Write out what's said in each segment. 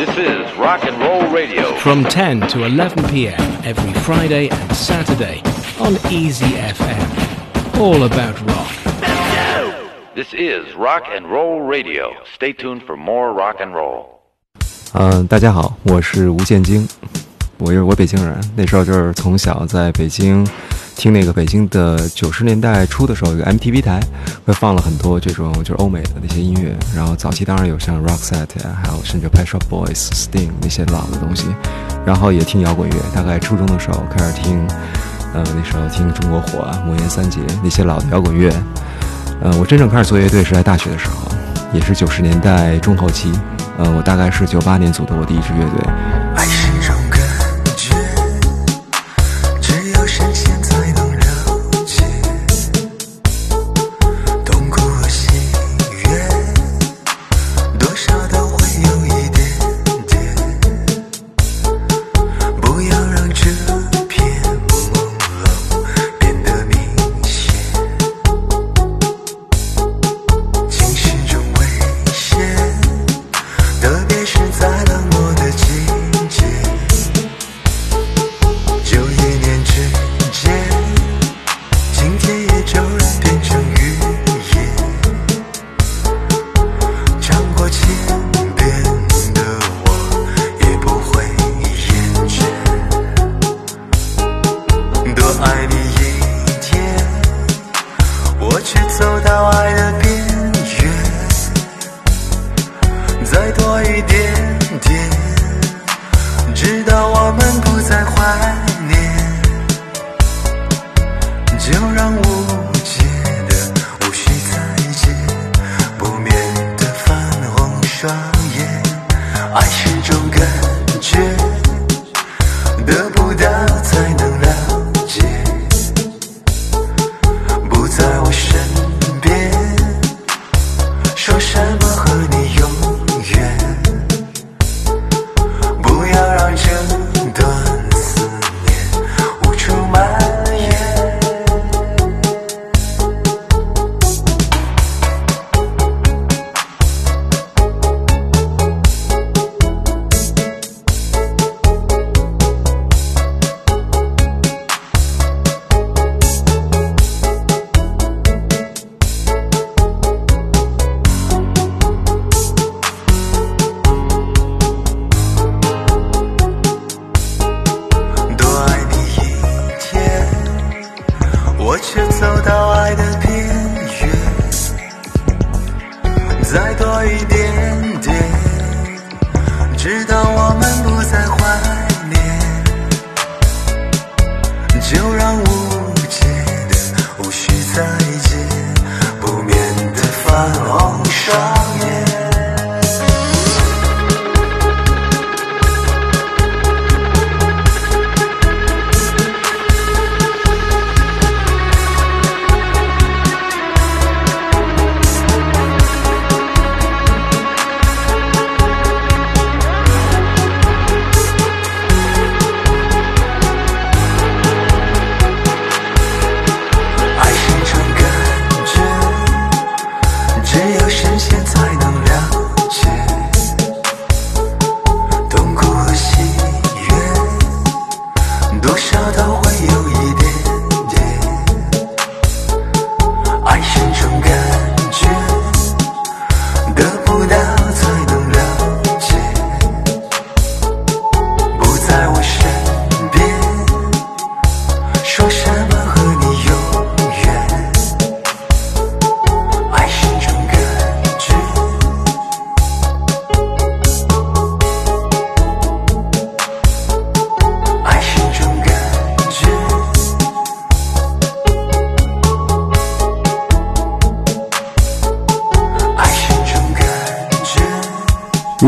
This is Rock and Roll Radio. From 10 to 11 p.m. every Friday and Saturday on Easy FM. All about rock. This is Rock and Roll Radio. Stay tuned for more rock and roll. 嗯，大家好，我是吴建京， 我就是我北京人，那时候就是从小在北京听那个北京的九十年代初的时候，有个 MTV 台会放了很多这种就是欧美的那些音乐，然后早期当然有像 rocksett，还有甚至 Pet Shop Boys、Sting 那些老的东西，然后也听摇滚乐，大概初中的时候开始听，呃，那时候听中国火啊、魔岩三杰那些老的摇滚乐，呃，我真正开始做乐队是在大学的时候，也是九十年代中后期。呃，我大概是九八年组的我第一支乐队。我却走到爱的边缘。再多一点点，直到我们不再怀念，就让我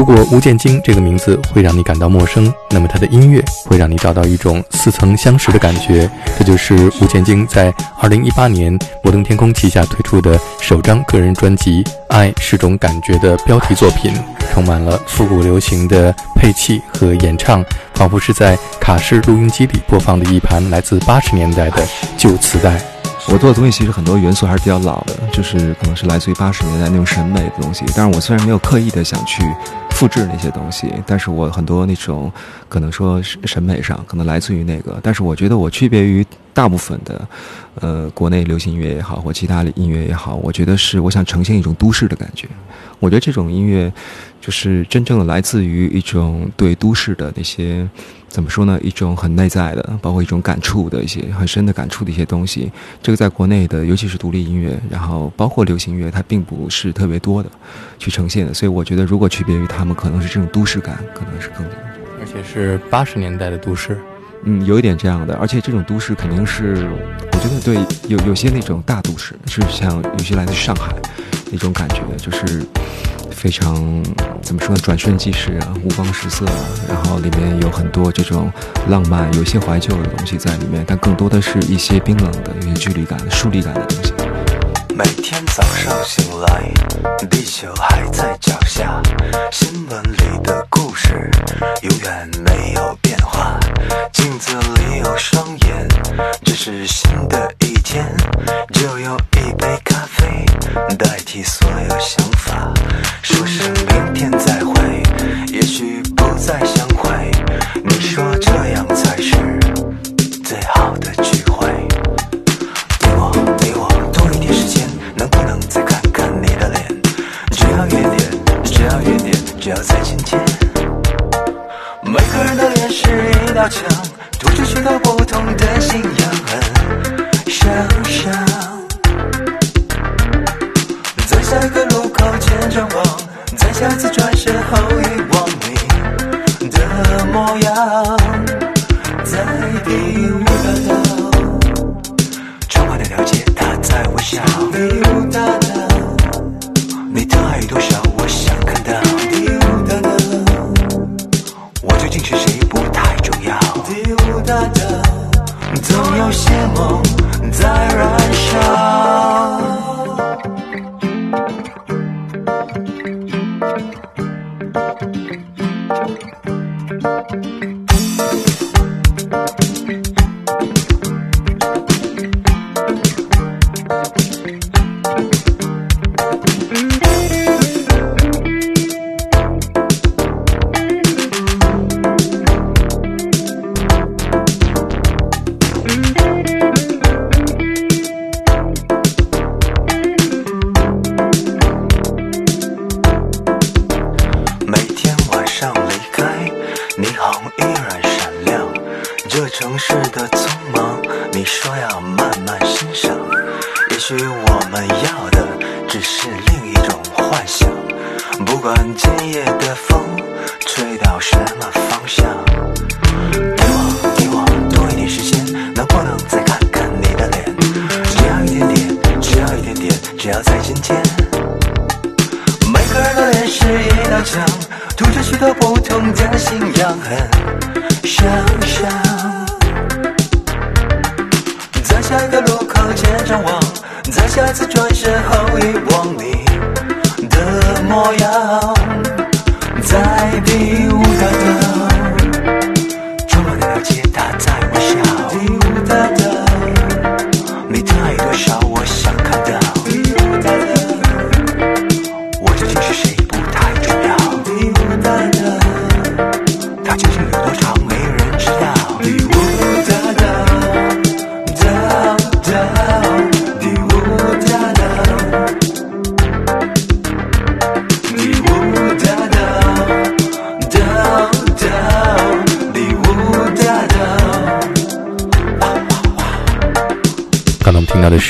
如果吴建京这个名字会让你感到陌生，那么他的音乐会让你找到一种似曾相识的感觉。这就是吴建京在2018年摩登天空旗下推出的首张个人专辑《爱是种感觉》的标题作品，充满了复古流行的配器和演唱，仿佛是在卡式录音机里播放的一盘来自80年代的旧磁带。我做的东西其实很多元素还是比较老的，就是可能是来自于八十年代那种审美的东西。但是我虽然没有刻意的想去复制那些东西，但是我很多那种可能说审美上可能来自于那个，但是我觉得我区别于大部分的，呃，国内流行音乐也好，或其他的音乐也好，我觉得是我想呈现一种都市的感觉。我觉得这种音乐就是真正的来自于一种对都市的那些。怎么说呢？一种很内在的，包括一种感触的一些很深的感触的一些东西。这个在国内的，尤其是独立音乐，然后包括流行乐，它并不是特别多的去呈现的。所以我觉得，如果区别于他们，可能是这种都市感，可能是更多。而且是八十年代的都市，嗯，有一点这样的。而且这种都市肯定是，我觉得对有有些那种大都市，是像有些来自上海那种感觉，就是。非常怎么说呢？转瞬即逝啊，五光十色啊，然后里面有很多这种浪漫，有一些怀旧的东西在里面，但更多的是一些冰冷的、有些距离感、疏离感的东西。每天早上醒来，地球还在脚下，新闻里的故事永远没有变化。镜子里有双眼，这是新的一天，就用一杯咖啡代替所有想法。说声明天再会，也许不再相一道墙，涂着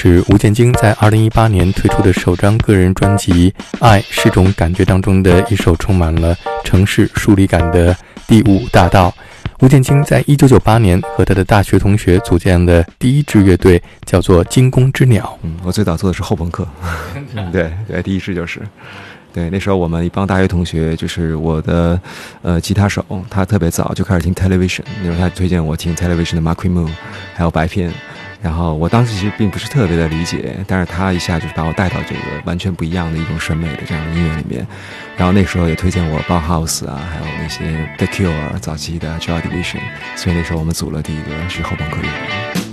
是吴建京在二零一八年推出的首张个人专辑《爱是种感觉》当中的一首充满了城市疏离感的《第五大道》。吴建京在一九九八年和他的大学同学组建的第一支乐队叫做惊弓之鸟。嗯，我最早做的是后朋克。对对，第一支就是。对，那时候我们一帮大学同学，就是我的呃吉他手，他特别早就开始听 Television，那时候他推荐我听 Television 的 Marky Moon，还有白片。然后我当时其实并不是特别的理解，但是他一下就是把我带到这个完全不一样的一种审美的这样的音乐里面。然后那时候也推荐我鲍 house 啊，还有那些 The Cure 早期的 Joy Division，所以那时候我们组了第一个是后朋克乐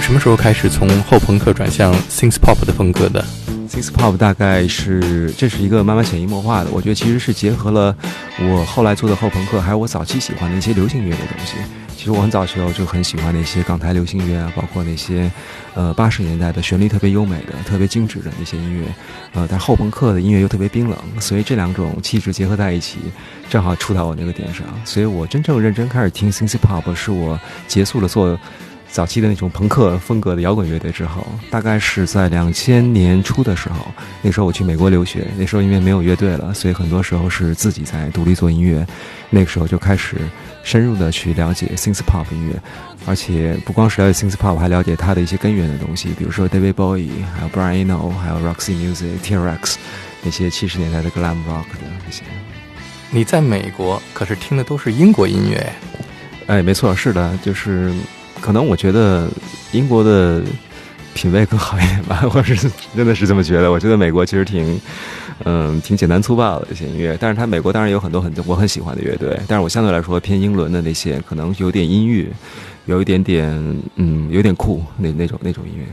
什么时候开始从后朋克转向 synth pop 的风格的？Synth Pop 大概是这是一个慢慢潜移默化的，我觉得其实是结合了我后来做的后朋克，还有我早期喜欢的一些流行乐的东西。其实我很早时候就很喜欢那些港台流行乐啊，包括那些呃八十年代的旋律特别优美的、特别精致的那些音乐。呃，但后朋克的音乐又特别冰冷，所以这两种气质结合在一起，正好触到我那个点上。所以我真正认真开始听 Synth Pop 是我结束了做。早期的那种朋克风格的摇滚乐队之后，大概是在两千年初的时候，那时候我去美国留学，那时候因为没有乐队了，所以很多时候是自己在独立做音乐。那个时候就开始深入的去了解 synth pop 音乐，而且不光是了解 synth pop，还了解它的一些根源的东西，比如说 David Bowie，还有 Brian Eno，还有 Roxy Music、T-Rex 那些七十年代的 glam rock 的那些。你在美国可是听的都是英国音乐？哎，没错，是的，就是。可能我觉得英国的品味更好一点吧，或者是真的是这么觉得。我觉得美国其实挺，嗯，挺简单粗暴的一些音乐，但是它美国当然有很多很我很喜欢的乐队，但是我相对来说偏英伦的那些，可能有点音乐，有一点点，嗯，有点酷那那种那种音乐。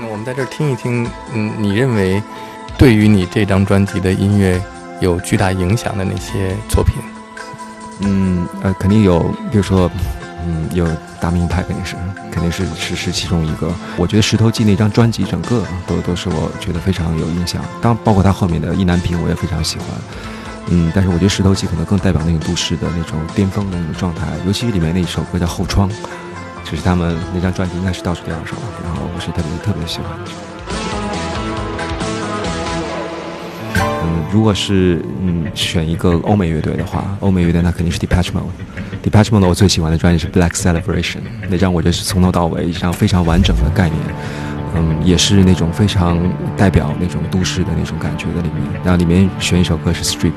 那我们在这儿听一听，嗯，你认为对于你这张专辑的音乐有巨大影响的那些作品？嗯，呃，肯定有，比如说。嗯，有大名牌肯定是，肯定是是是其中一个。我觉得《石头记》那张专辑整个都都是我觉得非常有印象。当包括他后面的意难平，我也非常喜欢。嗯，但是我觉得《石头记》可能更代表那个都市的那种巅峰的那种状态，尤其里面那一首歌叫《后窗》，就是他们那张专辑应该是倒数第二首，然后我是特别特别喜欢。嗯，如果是嗯选一个欧美乐队的话，欧美乐队那肯定是 Depeche Mode。DEPARTMENT 我最喜欢的专辑是 Black Celebration，那张我就是从头到尾一张非常完整的概念，嗯，也是那种非常代表那种都市的那种感觉的里面。然后里面选一首歌是 Street。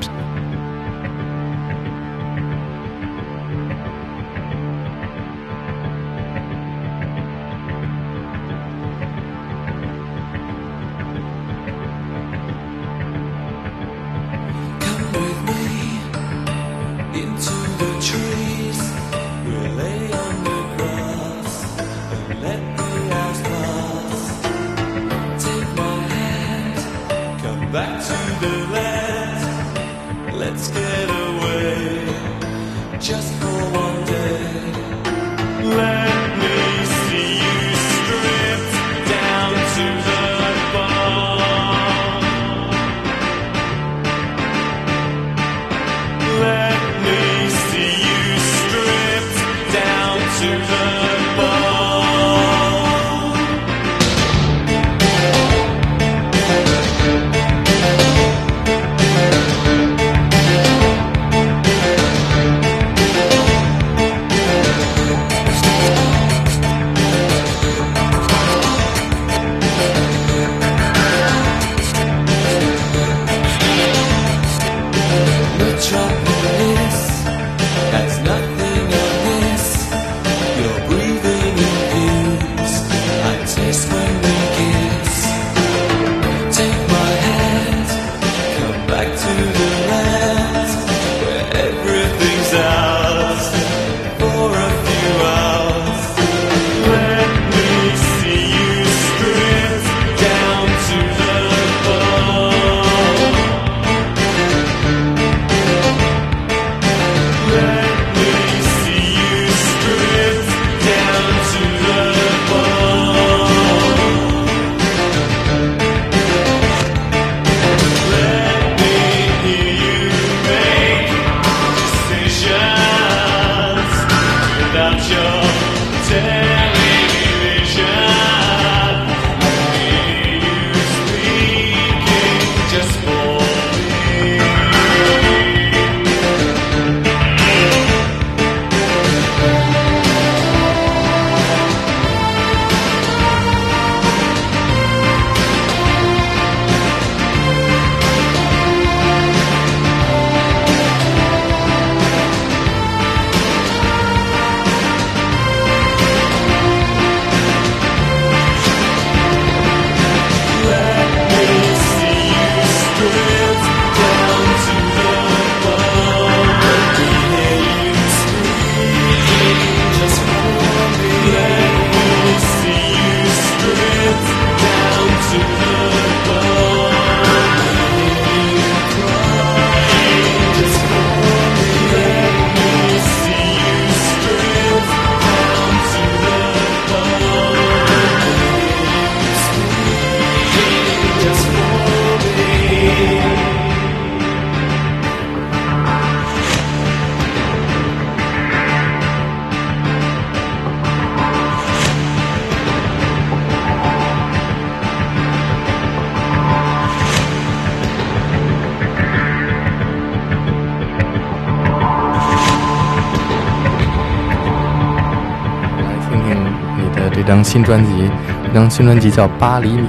张新专辑，这张新专辑叫《八厘米》，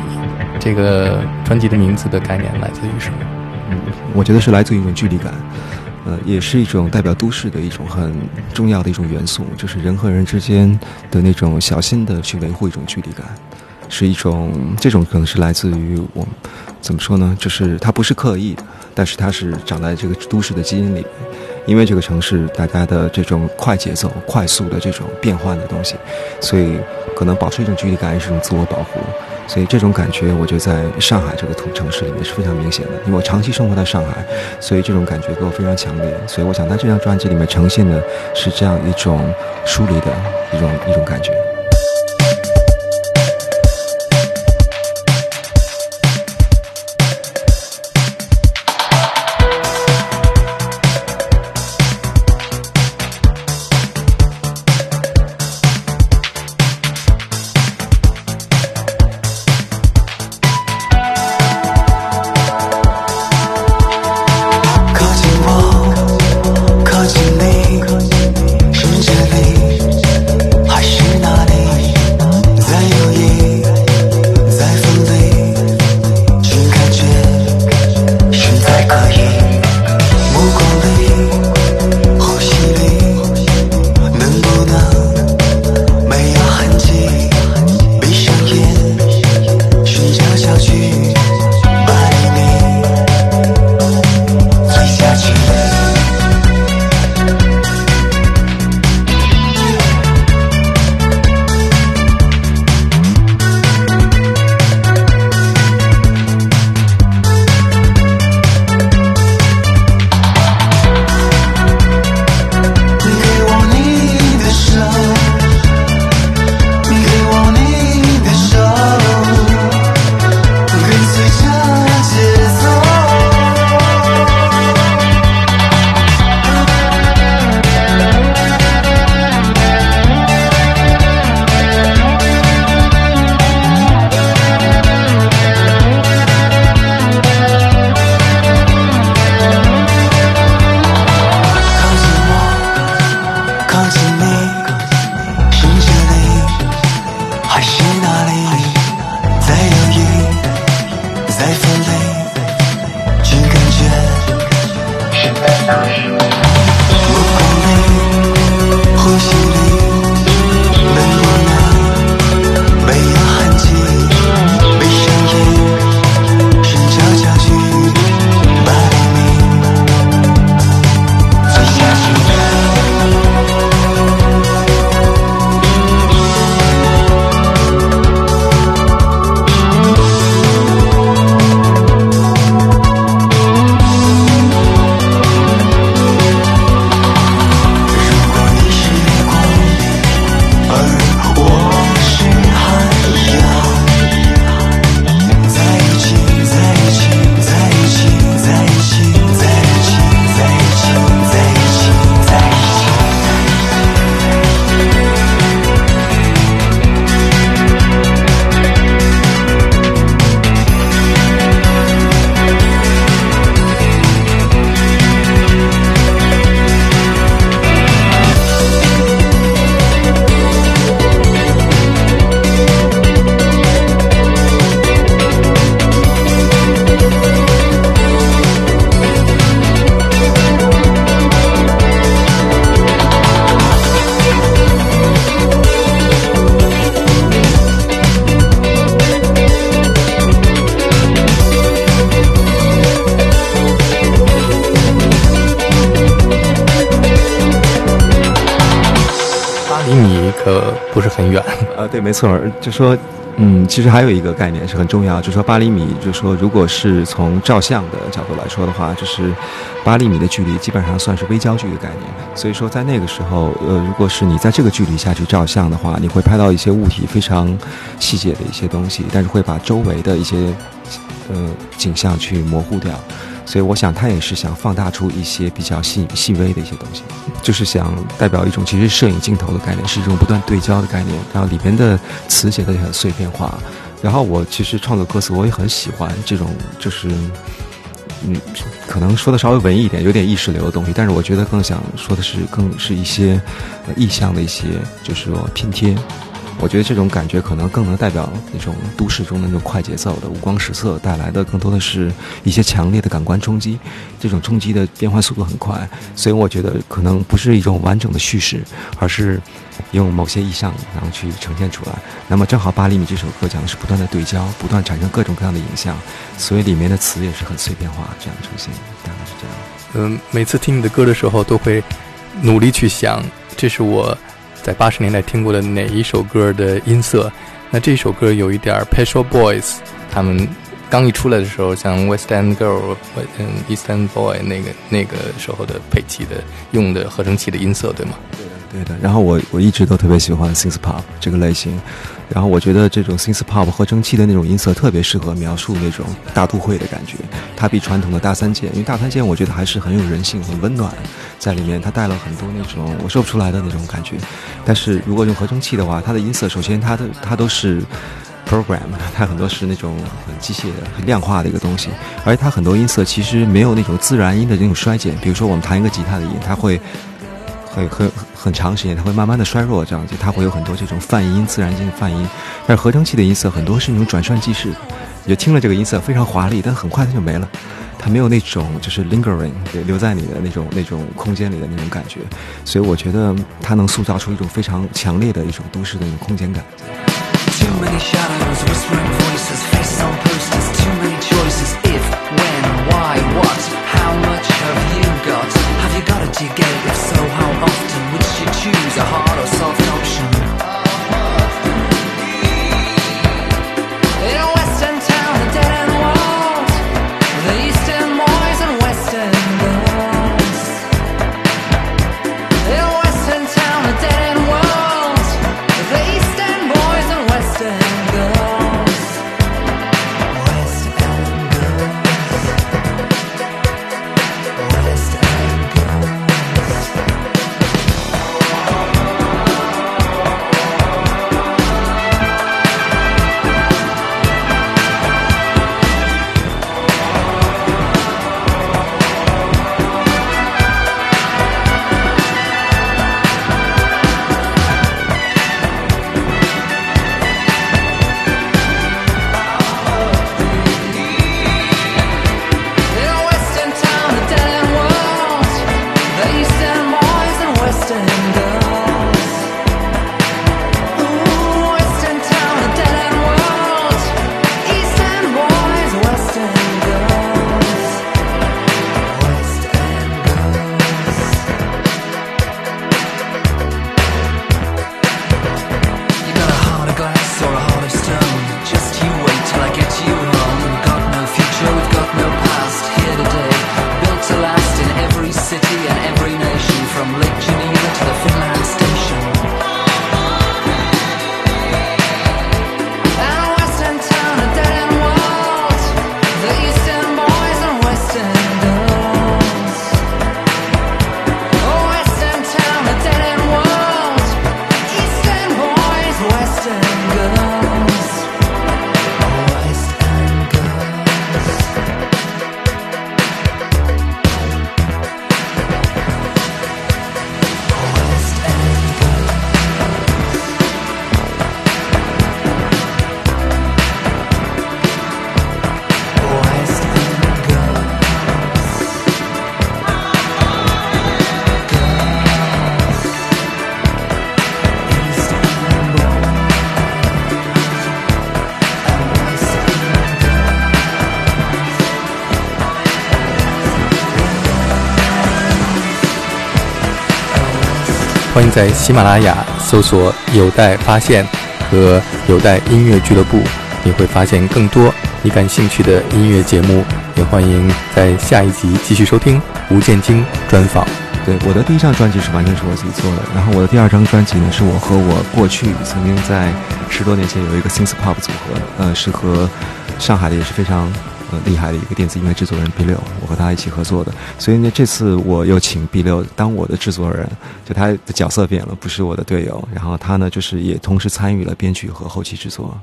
这个专辑的名字的概念来自于什么？嗯，我觉得是来自于一种距离感，呃，也是一种代表都市的一种很重要的一种元素，就是人和人之间的那种小心的去维护一种距离感，是一种这种可能是来自于我怎么说呢？就是它不是刻意，但是它是长在这个都市的基因里，因为这个城市大家的这种快节奏、快速的这种变换的东西，所以可能保持一种距离感也是一种自我保护。所以这种感觉，我觉得在上海这个土城市里面是非常明显的，因为我长期生活在上海，所以这种感觉给我非常强烈。所以我想在这张专辑里面呈现的是这样一种疏离的一种一种感觉。对，没错，就说，嗯，其实还有一个概念是很重要，就说八厘米，就说如果是从照相的角度来说的话，就是八厘米的距离基本上算是微焦距的概念。所以说，在那个时候，呃，如果是你在这个距离下去照相的话，你会拍到一些物体非常细节的一些东西，但是会把周围的一些呃景象去模糊掉。所以我想，他也是想放大出一些比较细细微的一些东西，就是想代表一种其实摄影镜头的概念，是一种不断对焦的概念。然后里边的词写的也很碎片化。然后我其实创作歌词，我也很喜欢这种，就是嗯，可能说的稍微文艺一点，有点意识流的东西。但是我觉得更想说的是，更是一些意象的一些，就是说拼贴。我觉得这种感觉可能更能代表那种都市中的那种快节奏的五光十色带来的，更多的是一些强烈的感官冲击。这种冲击的变换速度很快，所以我觉得可能不是一种完整的叙事，而是用某些意象然后去呈现出来。那么正好八厘米这首歌讲的是不断的对焦，不断产生各种各样的影像，所以里面的词也是很碎片化这样呈现，大概是这样。嗯，每次听你的歌的时候，都会努力去想，这是我在八十年代听过的哪一首歌的音色。那这首歌有一点儿 Petro Boys，他们刚一出来的时候，像 West End Girl、嗯 East End Boy 那个那个时候的配器的用的合成器的音色，对吗？对，对的。然后我我一直都特别喜欢 synth pop 这个类型，然后我觉得这种 synth pop 合成器的那种音色特别适合描述那种大都会的感觉。它比传统的大三件，因为大三件我觉得还是很有人性、很温暖在里面，它带了很多那种我说不出来的那种感觉。但是如果用合成器的话，它的音色首先它的它都是。program，它很多是那种很机械的、很量化的一个东西，而且它很多音色其实没有那种自然音的那种衰减。比如说我们弹一个吉他的音，它会很很很长时间，它会慢慢的衰弱，这样子它会有很多这种泛音、自然性泛音。但是合成器的音色很多是那种转瞬即逝，你就听了这个音色非常华丽，但很快它就没了，它没有那种就是 lingering 留在你的那种那种空间里的那种感觉。所以我觉得它能塑造出一种非常强烈的一种都市的那种空间感。Too many shadows, whispering voices, face on posters, too many choices. a heart 欢迎在喜马拉雅搜索“有待发现”和“有待音乐俱乐部”，你会发现更多你感兴趣的音乐节目。也欢迎在下一集继续收听吴建京专访。对，我的第一张专辑是完全是我自己做的，然后我的第二张专辑呢，是我和我过去曾经在十多年前有一个 synth pop 组合，呃，是和上海的也是非常呃厉害的一个电子音乐制作人 B 六，我和他一起合作的，所以呢，这次我又请 B 六当我的制作人，就他的角色变了，不是我的队友，然后他呢，就是也同时参与了编曲和后期制作。